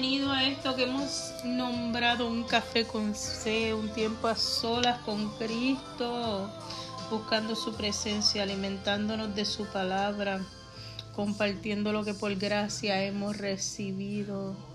Bienvenido a esto que hemos nombrado un café con C, un tiempo a solas con Cristo, buscando su presencia, alimentándonos de su palabra, compartiendo lo que por gracia hemos recibido.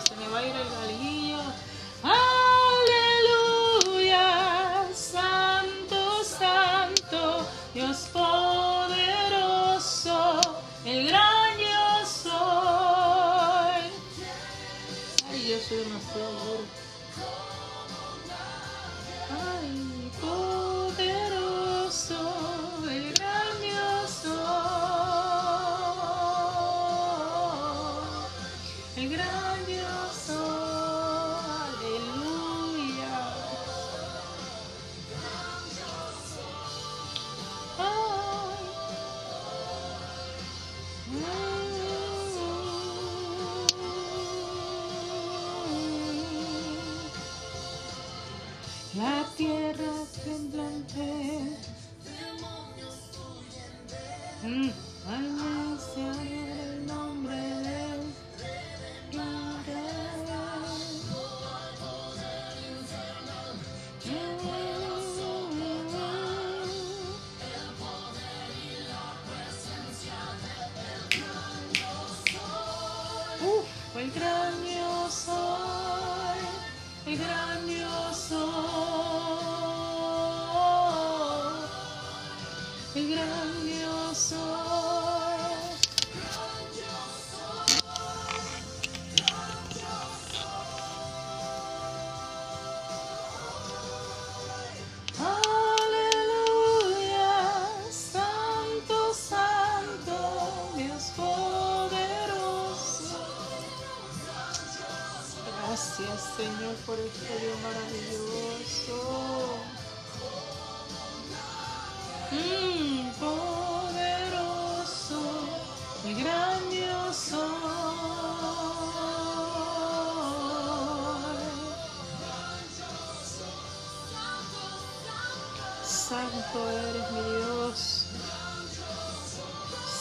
Se me va a ir el galillo. Ay. El gran yo soy. Gracias, Señor, por este Dios maravilloso. Mm, Santo eres mi Dios.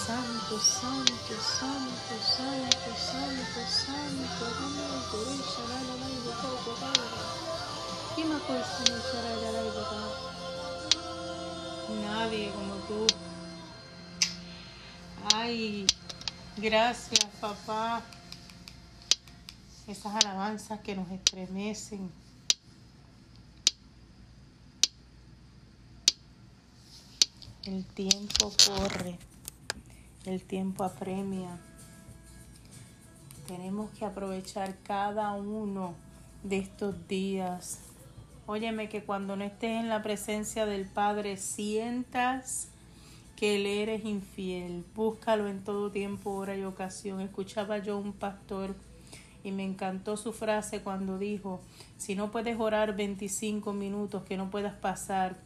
Santo, santo, santo, santo, santo, santo. Nadie como tú. Ay, gracias, papá. Esas alabanzas que nos estremecen. El tiempo corre, el tiempo apremia. Tenemos que aprovechar cada uno de estos días. Óyeme que cuando no estés en la presencia del Padre sientas que le eres infiel. Búscalo en todo tiempo, hora y ocasión. Escuchaba yo un pastor y me encantó su frase cuando dijo, si no puedes orar 25 minutos, que no puedas pasar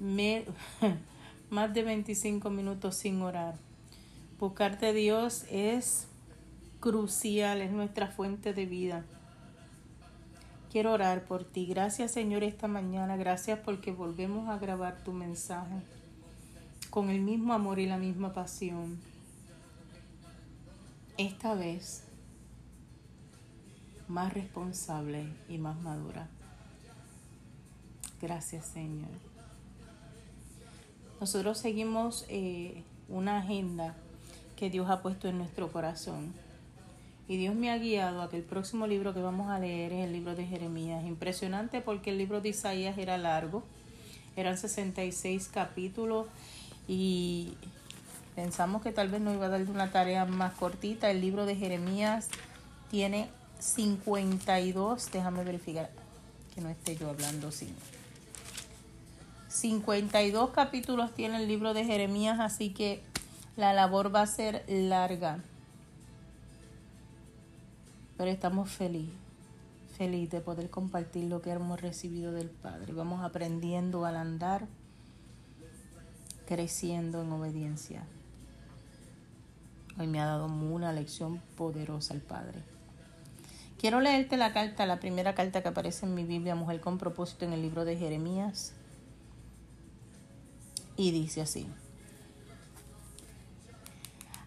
me- más de 25 minutos sin orar. Buscarte Dios es crucial, es nuestra fuente de vida. Quiero orar por ti. Gracias Señor esta mañana. Gracias porque volvemos a grabar tu mensaje con el mismo amor y la misma pasión. Esta vez más responsable y más madura. Gracias Señor. Nosotros seguimos eh, una agenda que Dios ha puesto en nuestro corazón. Y Dios me ha guiado a que el próximo libro que vamos a leer es el libro de Jeremías. Impresionante porque el libro de Isaías era largo, eran 66 capítulos y pensamos que tal vez nos iba a dar una tarea más cortita. El libro de Jeremías tiene 52, déjame verificar que no esté yo hablando sin. 52 capítulos tiene el libro de Jeremías, así que la labor va a ser larga. Pero estamos felices, felices de poder compartir lo que hemos recibido del Padre. Vamos aprendiendo al andar, creciendo en obediencia. Hoy me ha dado una lección poderosa el Padre. Quiero leerte la carta, la primera carta que aparece en mi Biblia, Mujer con propósito, en el libro de Jeremías. Y dice así.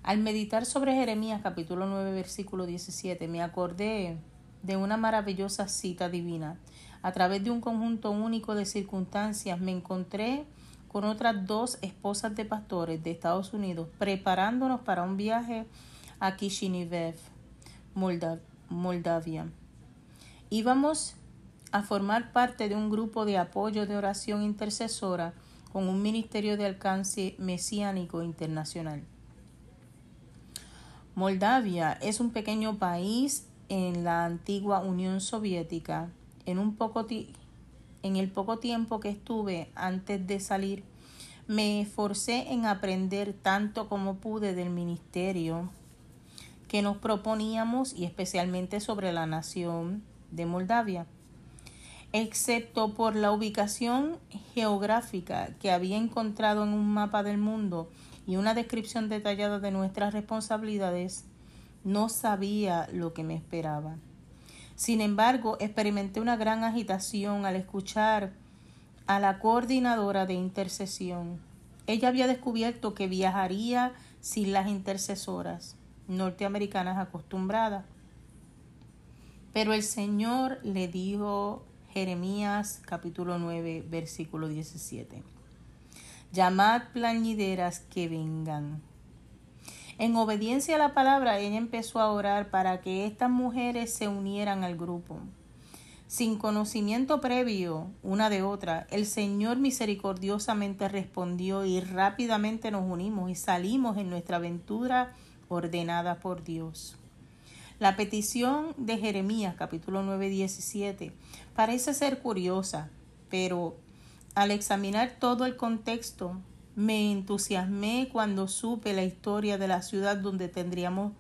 Al meditar sobre Jeremías capítulo 9 versículo 17 me acordé de una maravillosa cita divina. A través de un conjunto único de circunstancias me encontré con otras dos esposas de pastores de Estados Unidos preparándonos para un viaje a Kishinev, Moldavia. Íbamos a formar parte de un grupo de apoyo de oración intercesora con un ministerio de alcance mesiánico internacional. Moldavia es un pequeño país en la antigua Unión Soviética. En, un poco en el poco tiempo que estuve antes de salir, me esforcé en aprender tanto como pude del ministerio que nos proponíamos y especialmente sobre la nación de Moldavia excepto por la ubicación geográfica que había encontrado en un mapa del mundo y una descripción detallada de nuestras responsabilidades, no sabía lo que me esperaba. Sin embargo, experimenté una gran agitación al escuchar a la coordinadora de intercesión. Ella había descubierto que viajaría sin las intercesoras norteamericanas acostumbradas. Pero el Señor le dijo Jeremías capítulo 9 versículo 17. Llamad plañideras que vengan. En obediencia a la palabra, ella empezó a orar para que estas mujeres se unieran al grupo. Sin conocimiento previo una de otra, el Señor misericordiosamente respondió y rápidamente nos unimos y salimos en nuestra aventura ordenada por Dios. La petición de Jeremías capítulo 9, 17 parece ser curiosa, pero al examinar todo el contexto me entusiasmé cuando supe la historia de la ciudad donde tendríamos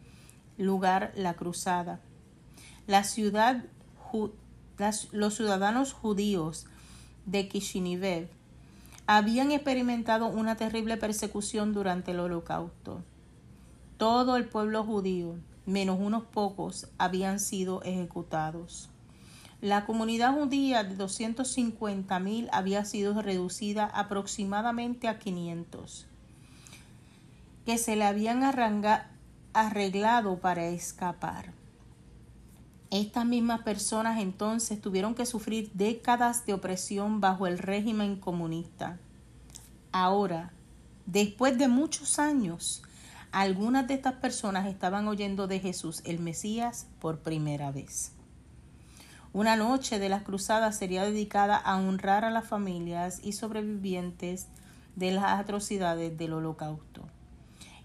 lugar la cruzada. La ciudad, los ciudadanos judíos de Kishinev habían experimentado una terrible persecución durante el holocausto. Todo el pueblo judío menos unos pocos habían sido ejecutados. La comunidad judía de 250.000 había sido reducida aproximadamente a 500, que se le habían arreglado para escapar. Estas mismas personas entonces tuvieron que sufrir décadas de opresión bajo el régimen comunista. Ahora, después de muchos años, algunas de estas personas estaban oyendo de Jesús, el Mesías, por primera vez. Una noche de las cruzadas sería dedicada a honrar a las familias y sobrevivientes de las atrocidades del holocausto.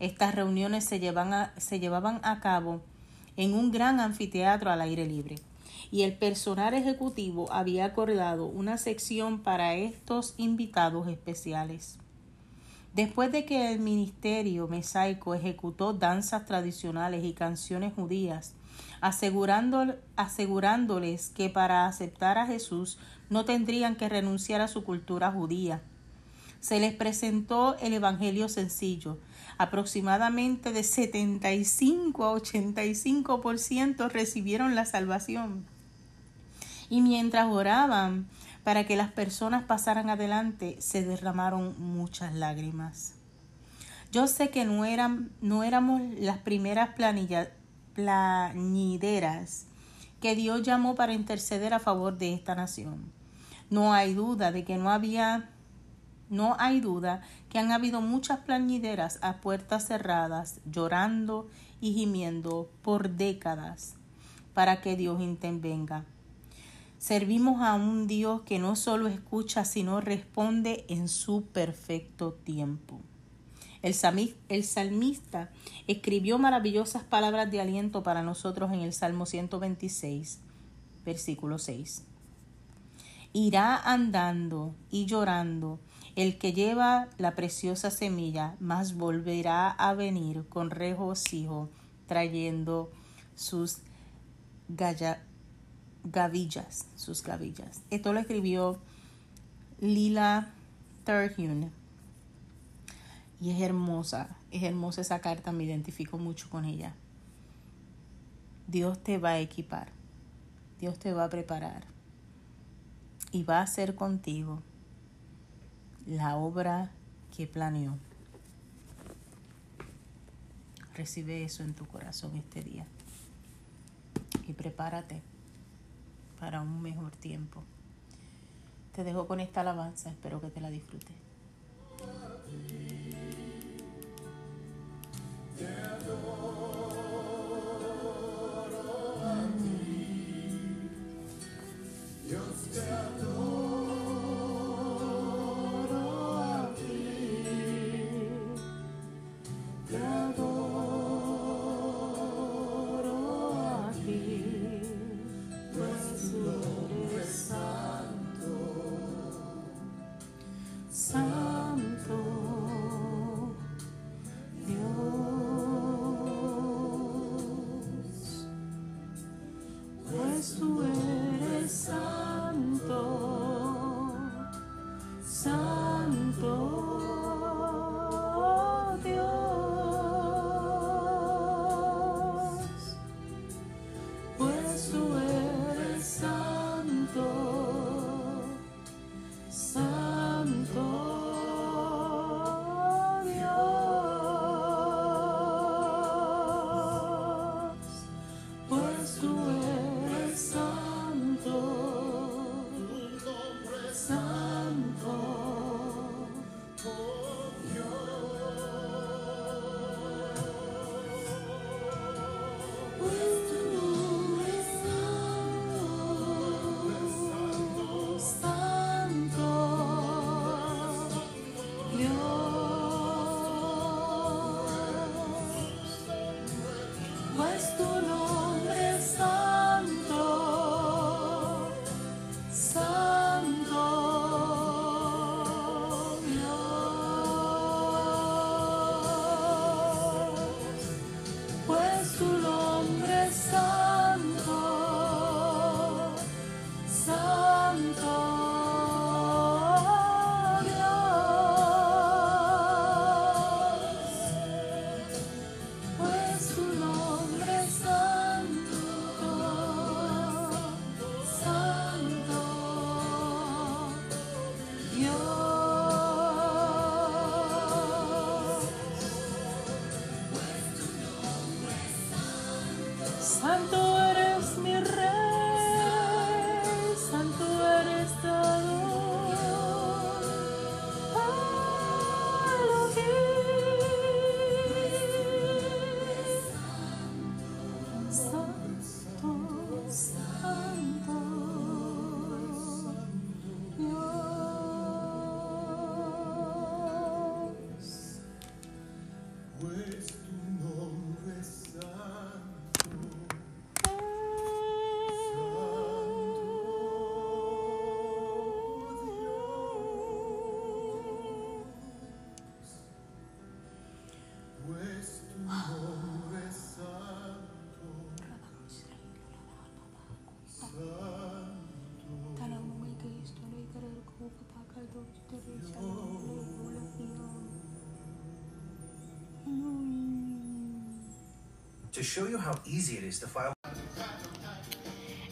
Estas reuniones se, se llevaban a cabo en un gran anfiteatro al aire libre y el personal ejecutivo había acordado una sección para estos invitados especiales. Después de que el ministerio mesaico ejecutó danzas tradicionales y canciones judías, asegurándoles que para aceptar a Jesús no tendrían que renunciar a su cultura judía, se les presentó el Evangelio sencillo, Aproximadamente de 75 a 85% recibieron la salvación. Y mientras oraban para que las personas pasaran adelante, se derramaron muchas lágrimas. Yo sé que no, eran, no éramos las primeras plañideras que Dios llamó para interceder a favor de esta nación. No hay duda de que no había no hay duda que han habido muchas plañideras a puertas cerradas, llorando y gimiendo por décadas para que Dios intervenga. Servimos a un Dios que no solo escucha, sino responde en su perfecto tiempo. El, salmista escribió maravillosas palabras de aliento para nosotros en el Salmo 126, versículo 6. Irá andando y llorando el que lleva la preciosa semilla, mas volverá a venir con regocijo, trayendo sus gavillas, sus gavillas. Esto lo escribió Lila Terhune. Y es hermosa, es hermosa esa carta, me identifico mucho con ella. Dios te va a equipar, Dios te va a preparar y va a hacer contigo la obra que planeó. Recibe eso en tu corazón este día y prepárate para un mejor tiempo. Te dejo con esta alabanza, espero que te la disfrutes.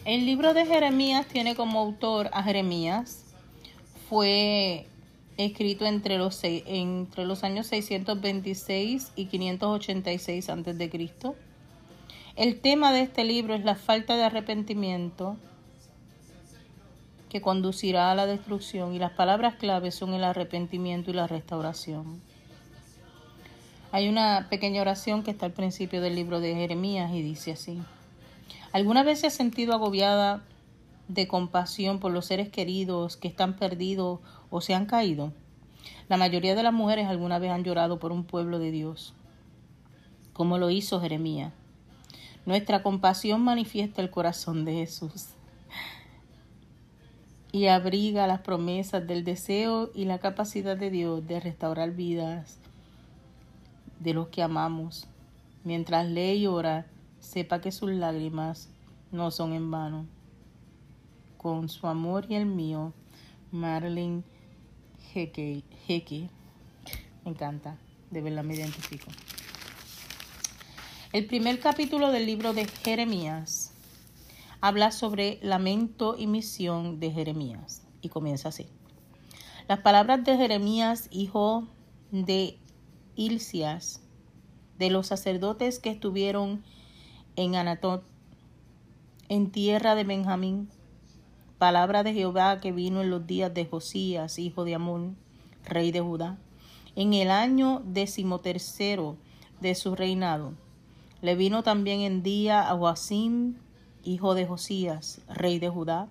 El libro de Jeremías tiene como autor a Jeremías. Fue escrito entre los, entre los años 626 y 586 a.C. El tema de este libro es la falta de arrepentimiento que conducirá a la destrucción y las palabras claves son el arrepentimiento y la restauración. Hay una pequeña oración que está al principio del libro de Jeremías y dice así. ¿Alguna vez se ha sentido agobiada de compasión por los seres queridos que están perdidos o se han caído? La mayoría de las mujeres alguna vez han llorado por un pueblo de Dios, como lo hizo Jeremías. Nuestra compasión manifiesta el corazón de Jesús y abriga las promesas del deseo y la capacidad de Dios de restaurar vidas de los que amamos. Mientras lee y ora, sepa que sus lágrimas no son en vano. Con su amor y el mío, Marilyn Hickey. Hickey. Me encanta, de verdad me identifico. El primer capítulo del libro de Jeremías habla sobre lamento y misión de Jeremías y comienza así. Las palabras de Jeremías, hijo de Ilcias, de los sacerdotes que estuvieron en Anatot, en tierra de Benjamín, palabra de Jehová que vino en los días de Josías, hijo de Amón, rey de Judá, en el año decimotercero de su reinado. Le vino también en día a Joacim, hijo de Josías, rey de Judá,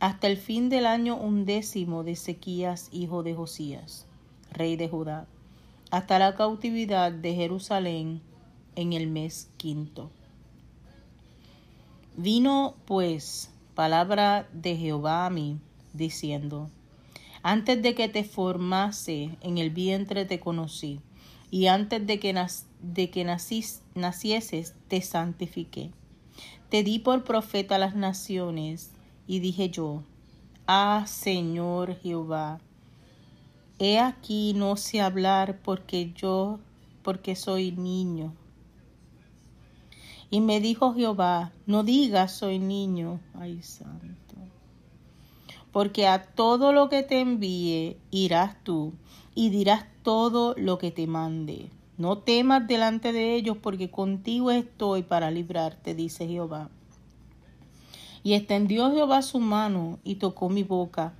hasta el fin del año undécimo de Ezequías, hijo de Josías, rey de Judá, hasta la cautividad de Jerusalén en el mes quinto. Vino pues palabra de Jehová a mí, diciendo, antes de que te formase en el vientre te conocí, y antes de que, nac de que nacis nacieses te santifiqué. Te di por profeta a las naciones, y dije yo, Ah, Señor Jehová, he aquí no sé hablar porque yo, porque soy niño. Y me dijo Jehová, no digas soy niño, ay santo, porque a todo lo que te envíe irás tú y dirás todo lo que te mande. No temas delante de ellos, porque contigo estoy para librarte, dice Jehová. Y extendió Jehová su mano y tocó mi boca,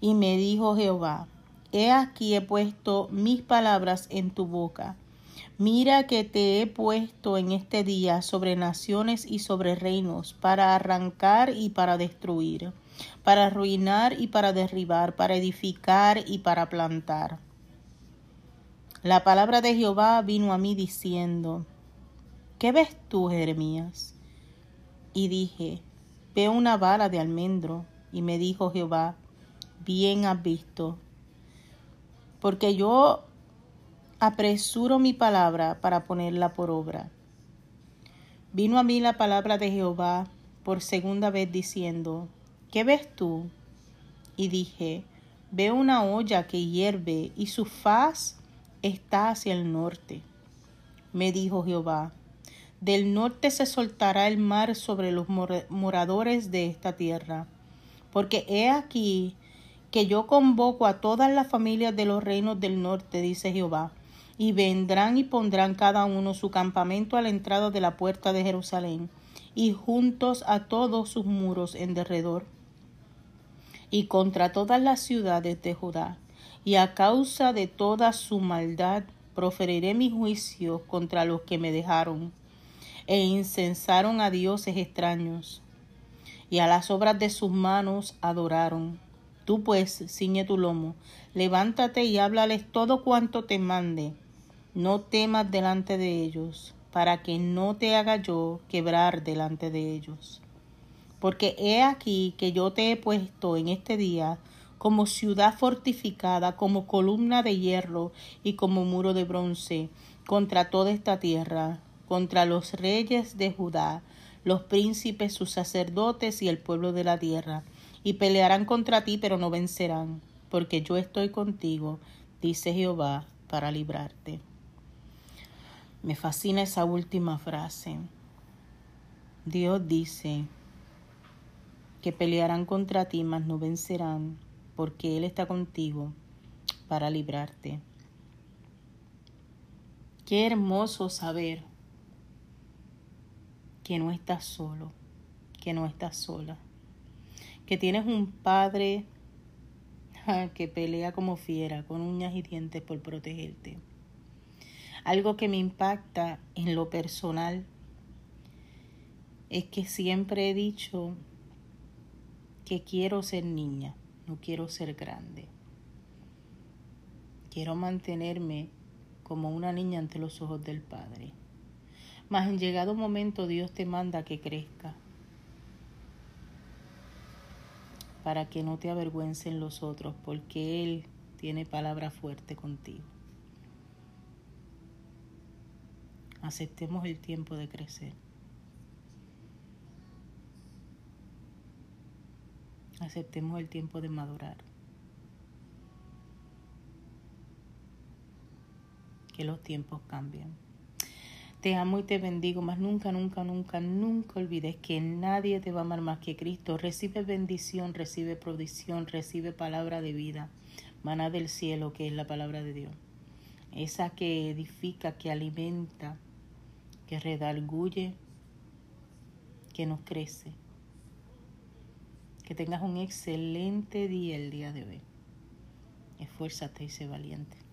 y me dijo Jehová, He aquí he puesto mis palabras en tu boca. Mira que te he puesto en este día sobre naciones y sobre reinos, para arrancar y para destruir, para arruinar y para derribar, para edificar y para plantar. La palabra de Jehová vino a mí diciendo, ¿qué ves tú, Jeremías? Y dije, veo una vara de almendro. Y me dijo Jehová, bien has visto, porque yo apresuro mi palabra para ponerla por obra. Vino a mí la palabra de Jehová por segunda vez diciendo, ¿qué ves tú? Y dije, veo una olla que hierve y su faz está hacia el norte. Me dijo Jehová, del norte se soltará el mar sobre los moradores de esta tierra, porque he aquí que yo convoco a todas las familias de los reinos del norte, dice Jehová, y vendrán y pondrán cada uno su campamento a la entrada de la puerta de Jerusalén, y juntos a todos sus muros en derredor, y contra todas las ciudades de Judá, y a causa de toda su maldad proferiré mi juicio contra los que me dejaron, e incensaron a dioses extraños, y a las obras de sus manos adoraron. Tú pues, ciñe tu lomo, levántate y háblales todo cuanto te mande. No temas delante de ellos, para que no te haga yo quebrar delante de ellos. Porque he aquí que yo te he puesto en este día como ciudad fortificada, como columna de hierro y como muro de bronce, contra toda esta tierra, contra los reyes de Judá, los príncipes, sus sacerdotes y el pueblo de la tierra, y pelearán contra ti, pero no vencerán, porque yo estoy contigo, dice Jehová, para librarte. Me fascina esa última frase. Dios dice que pelearán contra ti, mas no vencerán, porque Él está contigo para librarte. Qué hermoso saber que no estás solo, que no estás sola, que tienes un padre que pelea como fiera, con uñas y dientes por protegerte. Algo que me impacta en lo personal es que siempre he dicho que quiero ser niña, no quiero ser grande. Quiero mantenerme como una niña ante los ojos del Padre. Mas en llegado momento Dios te manda que crezca para que no te avergüencen los otros, porque Él tiene palabra fuerte contigo. Aceptemos el tiempo de crecer. Aceptemos el tiempo de madurar. Que los tiempos cambian. Te amo y te bendigo, mas nunca, nunca, nunca, nunca olvides que nadie te va a amar más que Cristo. Recibe bendición, recibe provisión, recibe palabra de vida, maná del cielo, que es la palabra de Dios. Esa que edifica, que alimenta, que redarguye, que nos crece. Que tengas un excelente día el día de hoy. Esfuérzate y sé valiente.